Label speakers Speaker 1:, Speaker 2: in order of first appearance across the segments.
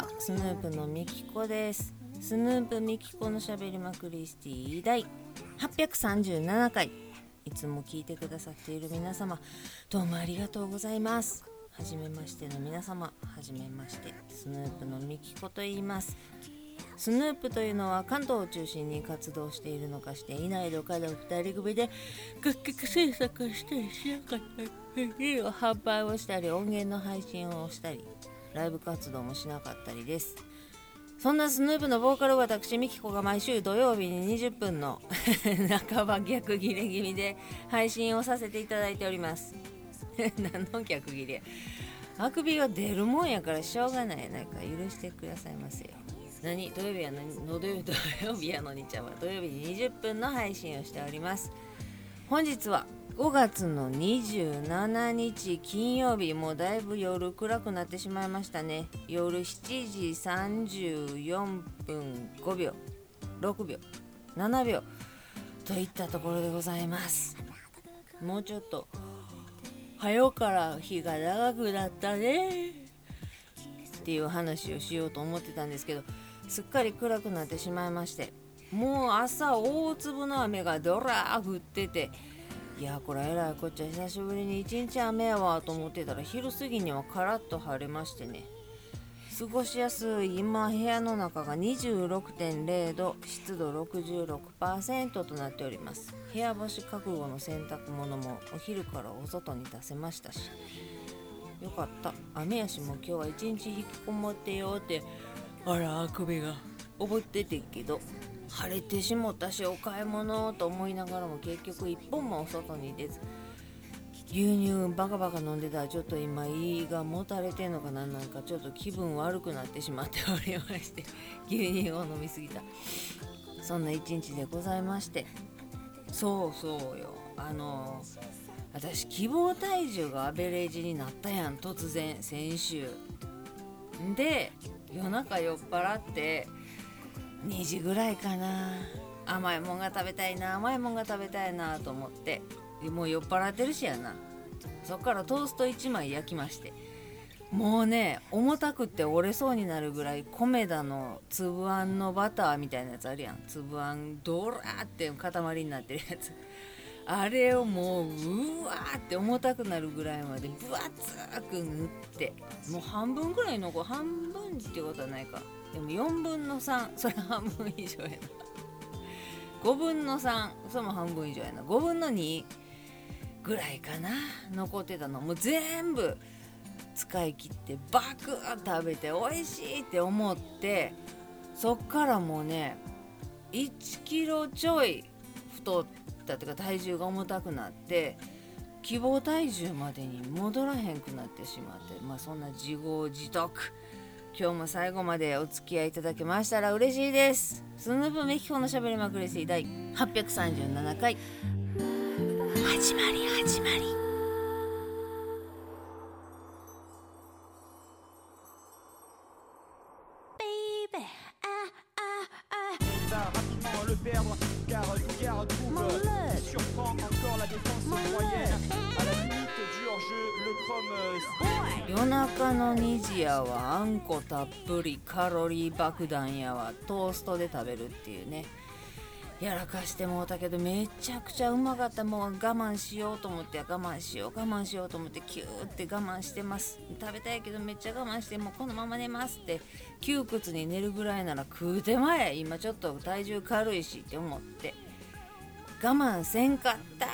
Speaker 1: はスヌープのみきこです。スヌープみきこのしゃべりまくりスティ第837回。いつも聞いてくださっている皆様どうもありがとうございます。はじめましての皆様はじめましてスヌープのみきこと言います。スヌープというのは関東を中心に活動しているのかしていないのかの2人組で楽曲制作したりしなかったりを販売をしたり音源の配信をしたりライブ活動もしなかったりです。そんなスヌープのボーカル私ミキコが毎週土曜日に20分の 半ば逆切れ気味で配信をさせていただいております。何の逆切れあくびが出るもんやからしょうがない。ないか許してくださいませよ。何？土曜日やのの土曜日やのにちゃんは土曜日に20分の配信をしております。本日は5月の27日金曜日もうだいぶ夜暗くなってしまいましたね。夜7時34分5秒6秒7秒といったところでございます。もうちょっと早うから日が長くなったね。っていう話をしようと思ってたんですけどすっかり暗くなってしまいましてもう朝大粒の雨がドラー降ってていやこれえらいこっちゃ久しぶりに一日雨やわと思ってたら昼過ぎにはカラッと晴れましてね。過ごしやすい今部屋の中が26.0度湿度66%となっております。部屋干し覚悟の洗濯物もお昼からお外に出せましたし。よかった。雨やしも今日は一日引きこもってよってあらあくびが覚えててんけど。晴れてしもたしお買い物と思いながらも結局一本もお外に出ず。牛乳バカバカ飲んでたらちょっと今胃がもたれてんのかななんか。ちょっと気分悪くなってしまっておりまして。牛乳を飲みすぎた。そんな一日でございまして。そうそうよ。あの私希望体重がアベレージになったやん突然。先週。で夜中酔っ払って2時ぐらいかな。甘いもんが食べたいな甘いもんが食べたいなと思ってもう酔っ払ってるしやな。そっからトースト1枚焼きまして。もうね重たくって折れそうになるぐらい米田の粒あんのバターみたいなやつあるやん。粒あんドラーって塊になってるやつ。あれをもううわーって重たくなるぐらいまで分厚く塗って。もう半分ぐらいのこう半分ってことはないか。でも4分の3それ半分以上やな。5分の3それも半分以上やな。5分の2ぐらいかな残ってたの。もう全部使い切ってバクッ食べて美味しいって思ってそっからもうね1キロちょい太ったというか体重が重たくなって希望体重までに戻らへんくなってしまってまあそんな自業自得今日も最後までお付き合いいただけましたら嬉しいです。スヌープメキコのしゃべりまくり水第837回。始まり始まり。夜中の2時やわあんこたっぷりカロリー爆弾やわトーストで食べるっていうねやらかしてもうたけどめちゃくちゃうまかった。もう我慢しようと思って我慢しよう我慢しようと思ってキューって我慢してます。食べたいけどめっちゃ我慢してもうこのまま寝ますって。窮屈に寝るぐらいなら食うてまえ。今ちょっと体重軽いしって思って。我慢せんかった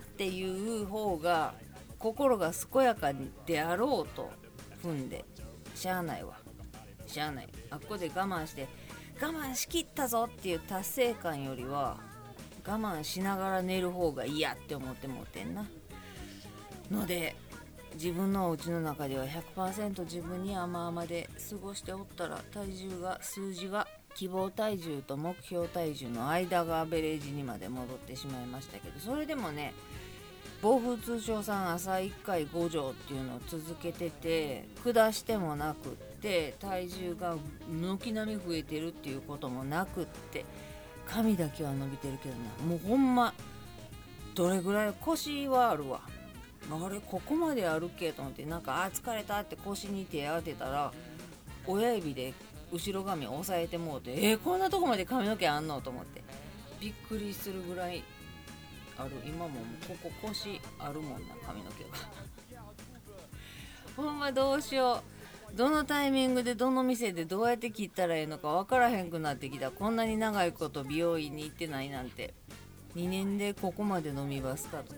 Speaker 1: っていう方が心が健やかであろうと踏んで。しゃあないわ。しゃあない。あっこで我慢して我慢しきったぞっていう達成感よりは我慢しながら寝る方が嫌って思ってもうてんな。ので自分のお家の中では100%自分に甘々で過ごしておったら体重が数字が希望体重と目標体重の間がアベレージにまで戻ってしまいましたけどそれでもね暴風通商さん朝1回5錠っていうのを続けてて下してもなくって体重が軒並み増えてるっていうこともなくって髪だけは伸びてるけどな。もうほんまどれぐらい腰はあるわ。あれここまであるけと思ってなんかあ疲れたって腰に手当てたら親指で後ろ髪押さえてもうてえー、こんなとこまで髪の毛あんのと思ってびっくりするぐらいある今もここ腰あるもんな髪の毛が。ほんまどうしよう。どのタイミングでどの店でどうやって切ったらええのか分からへんくなってきた。こんなに長いこと美容院に行ってないなんて。2年でここまで飲みますかと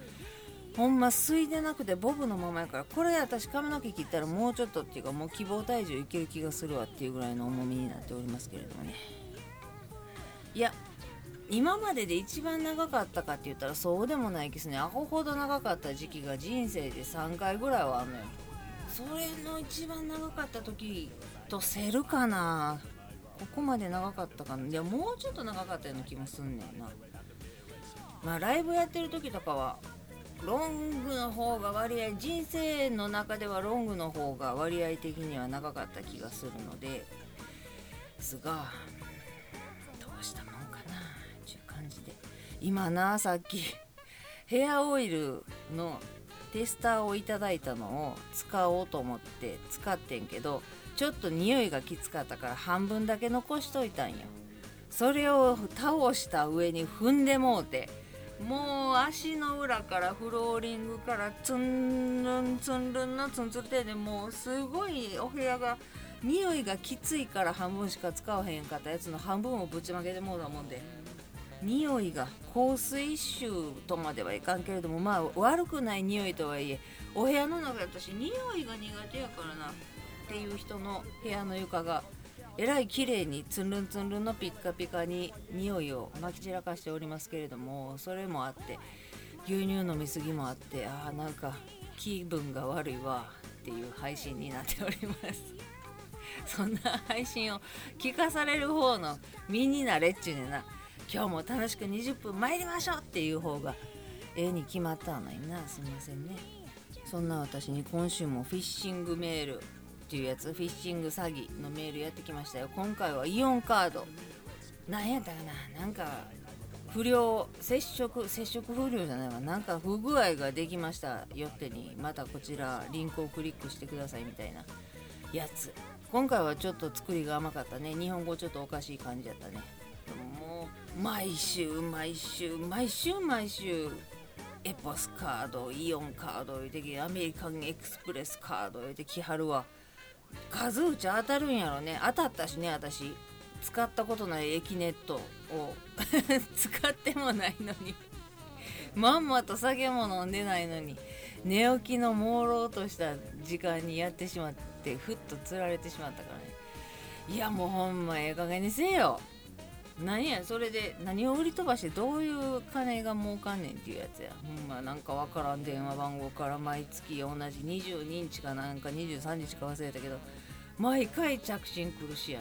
Speaker 1: ほんますいでなくてボブのままやから。これ私髪の毛切ったらもうちょっとっていうかもう希望体重いける気がするわっていうぐらいの重みになっておりますけれどもね。いや今までで一番長かったかって言ったらそうでもないですね。アホほど長かった時期が人生で3回ぐらいはあんのよ。それの一番長かった時とせるかな。ここまで長かったかな。いやもうちょっと長かったような気もすんねんな。まあライブやってる時とかはロングの方が割合人生の中ではロングの方が割合的には長かった気がするので。すがどうしたも感じで。今なさっきヘアオイルのテスターをいただいたのを使おうと思って使ってんけどちょっと匂いがきつかったから半分だけ残しといたんよ。それを倒した上に踏んでもうてもう足の裏からフローリングからツンルンツンルンのツンツルテでもうすごいお部屋が匂いがきついから半分しか使わへんかったやつの半分をぶちまけてもうたもんで。匂いが香水臭とまではいかんけれどもまあ悪くない匂いとはいえお部屋の中私匂いが苦手やからなっていう人の部屋の床がえらい綺麗につんるんつんるんのピッカピカに匂いをまき散らかしておりますけれどもそれもあって牛乳飲みすぎもあってああなんか気分が悪いわっていう配信になっております。そんな配信を聞かされる方の身になれっちゅうねな。今日も楽しく20分参りましょうっていう方がええに決まったのにな。すみませんね。そんな私に今週もフィッシングメールっていうやつフィッシング詐欺のメールやってきましたよ。今回はイオンカード。なんやったかな。なんか不良接触接触不良じゃないわ。なんか不具合ができましたよってにまたこちらリンクをクリックしてくださいみたいな。やつ。今回はちょっと作りが甘かったね。日本語ちょっとおかしい感じやったね。毎週毎週毎週毎週エポスカードイオンカード言うてアメリカンエクスプレスカード言うてきはるわ。数打ち当たるんやろね。当たったしね私。使ったことない駅ネットを。使ってもないのに。まんまと酒も飲んでないのに。寝起きの朦朧とした時間にやってしまってふっとつられてしまったからね。いやもうほんまええ加減にせえよ。何やそれで何を売り飛ばしてどういう金が儲かんねんっていうやつや。ほんまなんかわからん電話番号から毎月同じ22日かなんか23日か忘れたけど毎回着信来るしや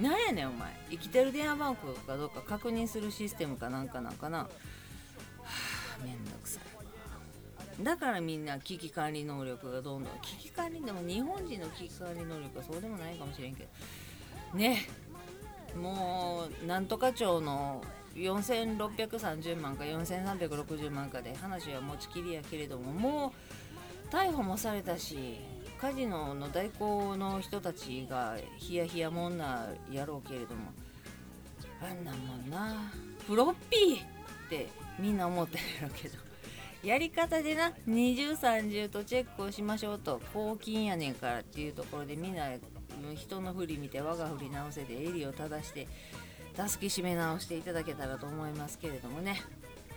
Speaker 1: ななんやねんお前。生きてる電話番号かどうか確認するシステムかなんかなんかな。はあめんどくさいだからみんな危機管理能力がどんどん危機管理でも日本人の危機管理能力はそうでもないかもしれんけど。ね。っもうなんとか町の4630万か4360万かで話は持ちきりやけれどももう逮捕もされたしカジノの代行の人たちがヒヤヒヤもんなやろうけれどもあんなもんなフロッピーってみんな思ってるやろけどやり方でな二重三重とチェックをしましょうと公金やねんからっていうところでみんな人の振り見て我が振り直せで襟を正して助け締め直していただけたらと思いますけれどもね。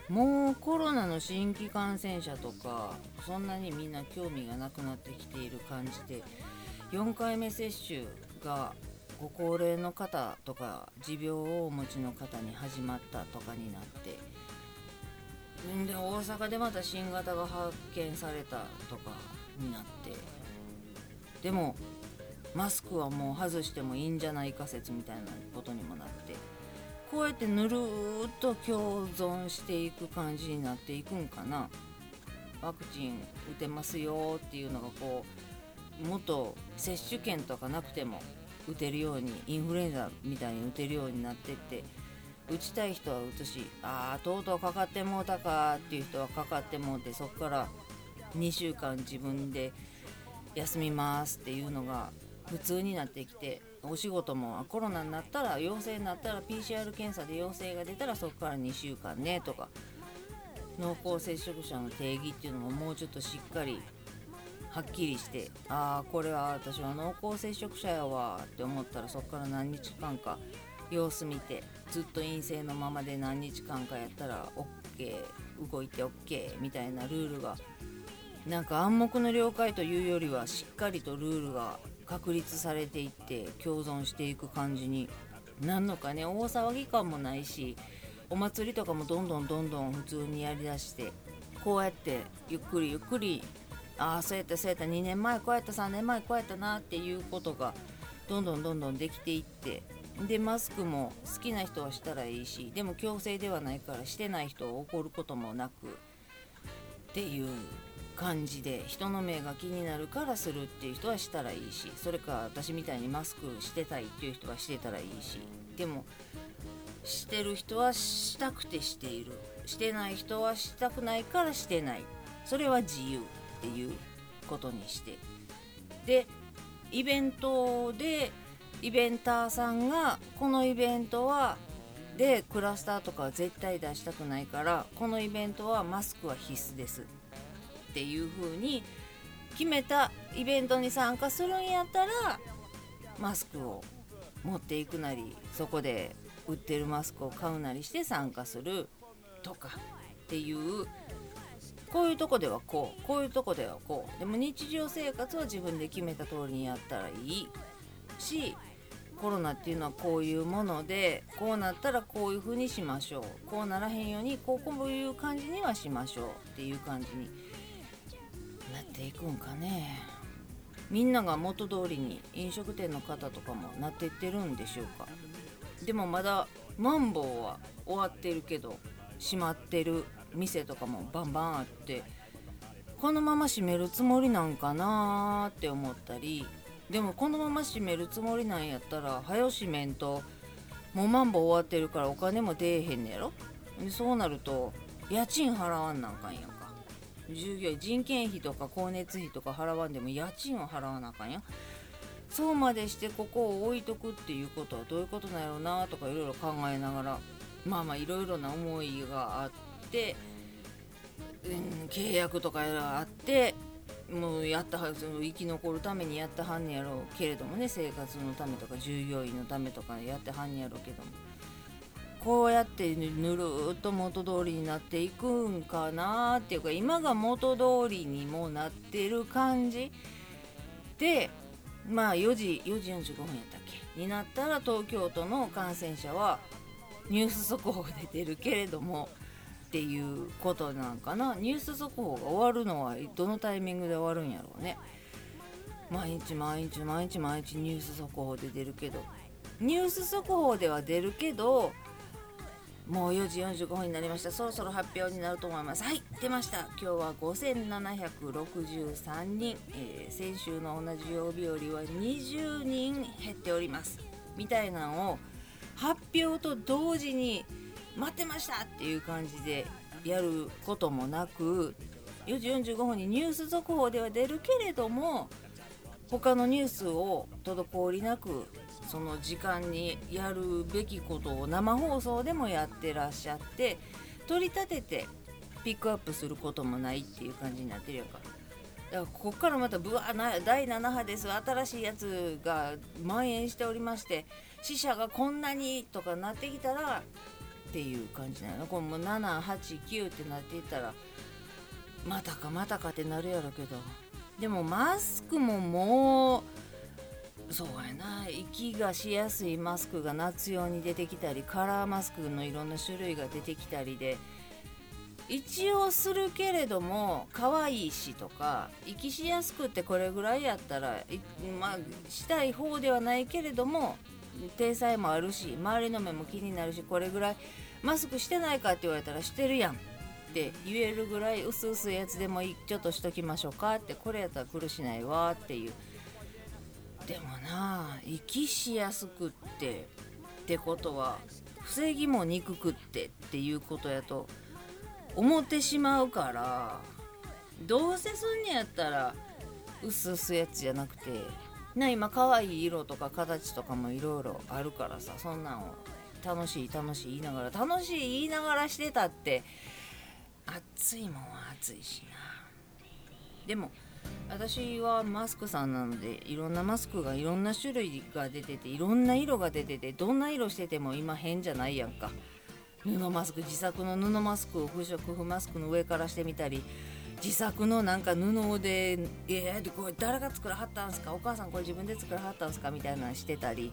Speaker 1: もうコロナの新規感染者とかそんなにみんな興味がなくなってきている感じで4回目接種がご高齢の方とか持病をお持ちの方に始まったとかになってで大阪でまた新型が発見されたとかになって。でもマスクはもう外してもいいんじゃないか説みたいなことにもなってこうやってぬるーっと共存していく感じになっていくんかな。ワクチン打てますよっていうのがこうもっと接種券とかなくても打てるようにインフルエンザみたいに打てるようになってって打ちたい人は打つしああとうとうかかってもうたかっていう人はかかってもうてそこから2週間自分で休みますっていうのが普通になってきてお仕事もコロナになったら陽性になったら PCR 検査で陽性が出たらそこから2週間ねとか濃厚接触者の定義っていうのももうちょっとしっかりはっきりしてああこれは私は濃厚接触者やわって思ったらそこから何日間か様子見てずっと陰性のままで何日間かやったら OK 動いて OK みたいなルールがなんか暗黙の了解というよりはしっかりとルールが確立されていって共存していく感じになんのかね。大騒ぎ感もないしお祭りとかもどんどんどんどん普通にやりだしてこうやってゆっくりゆっくりああそうやったそうやった2年前こうやった3年前こうやったなっていうことがどんどんどんどんできていってでマスクも好きな人はしたらいいしでも強制ではないからしてない人を怒ることもなくっていう感じで人の目が気になるからするっていう人はしたらいいしそれか私みたいにマスクしてたいっていう人はしてたらいいし。でもしてる人はしたくてしているしてない人はしたくないからしてないそれは自由っていうことにして。でイベントでイベンターさんがこのイベントはでクラスターとかは絶対出したくないからこのイベントはマスクは必須です。っていう風に決めたイベントに参加するんやったらマスクを持っていくなりそこで売ってるマスクを買うなりして参加するとかっていうこういうとこではこうこういうとこではこう。でも日常生活は自分で決めた通りにやったらいいしコロナっていうのはこういうものでこうなったらこういう風にしましょう。こうならへんようにこういう感じにはしましょうっていう感じにっていくんかね。みんなが元通りに飲食店の方とかもなっていってるんでしょうか。でもまだマンボウは終わってるけど閉まってる店とかもバンバンあってこのまま閉めるつもりなんかなーって思ったりでもこのまま閉めるつもりなんやったら早閉めんともうマンボウ終わってるからお金も出えへんねやろ。そうなると家賃払わんなんかんやん従業員人件費とか光熱費とか払わんでも家賃を払わなあかんやそうまでしてここを置いとくっていうことはどういうことなんやろうなとかいろいろ考えながらまあまあいろいろな思いがあって、うん、契約とかがあってもうやったはず生き残るためにやったはんねやろうけれどもね生活のためとか従業員のためとかやってはんねやろうけども。こうやってぬるっと元通りになっていくんかなっていうか今が元通りにもなってる感じ。でまあ4時4時45分やったっけ？になったら東京都の感染者はニュース速報で出るけれどもっていうことなんかな。ニュース速報が終わるのはどのタイミングで終わるんやろうね。毎日毎日毎日毎日ニュース速報で出るけど。ニュース速報では出るけどもう4時45分になりました。そろそろ発表になると思います。はい出ました。今日は5763人、えー、先週の同じ曜日よりは20人減っております。みたいなのを発表と同時に待ってましたっていう感じでやることもなく4時45分にニュース速報では出るけれども他のニュースを滞りなくその時間にやるべきことを生放送でもやってらっしゃって取り立ててピックアップすることもないっていう感じになってるやんか。だからここからまたブワー第7波です。新しいやつが蔓延しておりまして死者がこんなにとかなってきたらっていう感じなの。これもう789ってなっていったらまたかまたかってなるやろけど。でもマスクももうそうやな。息がしやすいマスクが夏用に出てきたりカラーマスクのいろんな種類が出てきたりで。一応するけれども可愛いしとか息しやすくってこれぐらいやったらまあしたい方ではないけれども体裁もあるし周りの目も気になるしこれぐらいマスクしてないかって言われたらしてるやんって言えるぐらい薄々やつでもいい。ちょっとしときましょうかってこれやったら苦しないわっていう。でもな息しやすくってってことは防ぎもにくってっていうことやと思ってしまうからどうせすんねやったら薄々やつじゃなくてな今可愛い色とか形とかもいろいろあるからさそんなんを楽しい楽しい言いながら楽しい言いながらしてたって暑いもんは暑いしな。でも私はマスクさんなのでいろんなマスクがいろんな種類が出てていろんな色が出ててどんな色してても今変じゃないやんか。布マスク自作の布マスクを不織布マスクの上からしてみたり自作のなんか布で「えー、これ誰が作らはったんすか？お母さんこれ自分で作らはったんすか?」みたいなのしてたり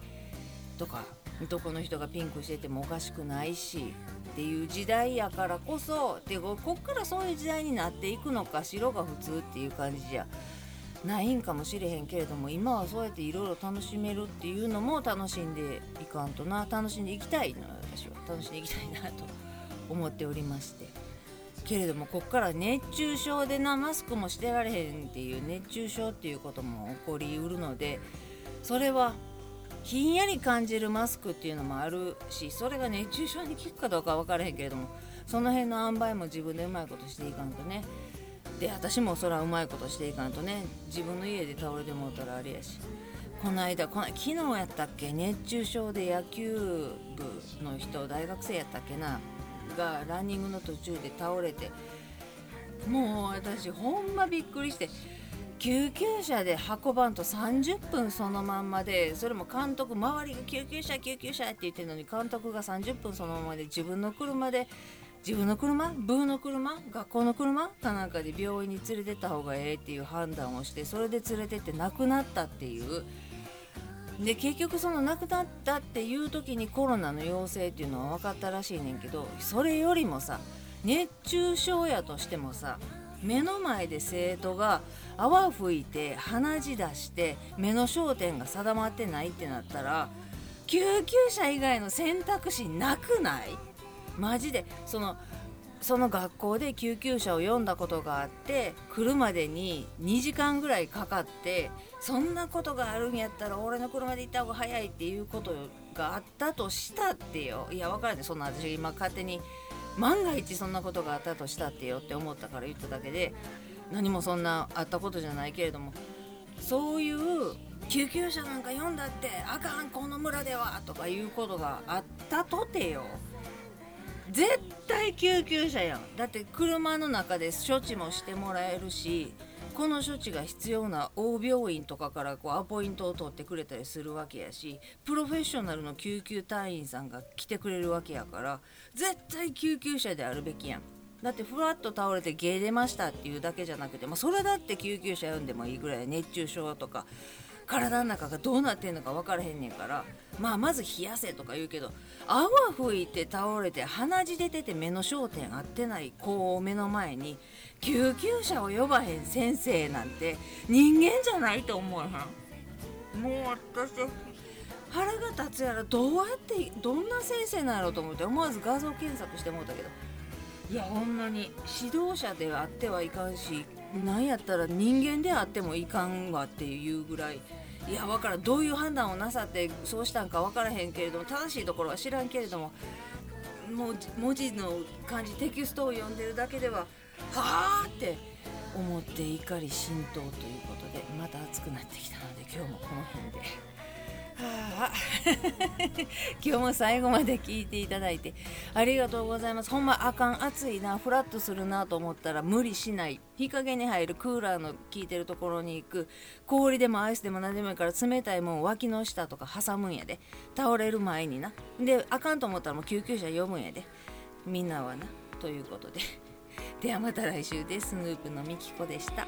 Speaker 1: とか。男の人がピンクしててもおかしくないしっていう時代やからこそでこっからそういう時代になっていくのか白が普通っていう感じじゃないんかもしれへんけれども今はそうやっていろいろ楽しめるっていうのも楽しんでいかんとな楽しんでいきたいの私は。楽しんでいきたいなと思っておりまして。けれどもこっから熱中症でなマスクもしてられへんっていう熱中症っていうことも起こりうるのでそれはひんやり感じるマスクっていうのもあるしそれが熱中症に効くかどうか分からへんけれどもその辺の塩梅も自分でうまいことしていかんとね。で私もそらうまいことしていかんとね自分の家で倒れてもうたらあれやし。この間この昨日やったっけ？熱中症で野球部の人大学生やったっけな？がランニングの途中で倒れて。もう私ほんまびっくりして。救急車で運ばんと30分そのまんまでそれも監督周りが救急車救急車って言ってるのに監督が30分そのままで自分の車で自分の車？ブーの車？学校の車？かなんかで病院に連れてった方がええっていう判断をしてそれで連れてって亡くなったっていう。で結局その亡くなったっていう時にコロナの陽性っていうのは分かったらしいねんけどそれよりもさ熱中症やとしてもさ目の前で生徒が泡吹いて鼻血出して目の焦点が定まってないってなったら救急車以外の選択肢なくない？マジで。そのその学校で救急車を読んだことがあって来るまでに2時間ぐらいかかってそんなことがあるんやったら俺の車で行った方が早いっていうことがあったとしたってよ。いや分からないそんな私今勝手に万が一そんなことがあったとしたってよって思ったから言っただけで何もそんなあったことじゃないけれどもそういう救急車なんか読んだってあかんこの村ではとかいうことがあったとてよ。絶対救急車やん。だって車の中で処置もしてもらえるしこの処置が必要な大病院とかからこうアポイントを取ってくれたりするわけやしプロフェッショナルの救急隊員さんが来てくれるわけやから絶対救急車であるべきやん。だってふわっと倒れて芸出ましたっていうだけじゃなくて、まあ、それだって救急車呼んでもいいぐらい熱中症とか体の中がどうなってんのか分からへんねんからまあまず冷やせとか言うけど泡吹いて倒れて鼻血出てて目の焦点合ってない子を目の前に救急車を呼ばへん先生なんて人間じゃないと思うはん。もう私腹が立つやらどうやってどんな先生なんやろうと思って思わず画像検索してもうたけどいやほんまに。指導者であってはいかんしなんやったら人間であってもいかんわっていうぐらい。いや分からん。どういう判断をなさってそうしたんか分からへんけれども正しいところは知らんけれどももう文字の漢字テキストを読んでるだけでははあって思って怒り心頭ということでまた暑くなってきたので今日もこの辺で。今日も最後まで聞いていただいてありがとうございます。ほんまあかん暑いなフラッとするなと思ったら無理しない。日陰に入るクーラーの効いてるところに行く。氷でもアイスでも何でもいいから冷たいもん脇の下とか挟むんやで。倒れる前にな。であかんと思ったらもう救急車呼ぶんやで。みんなはな。ということで。ではまた来週です。スヌープのみきこでした。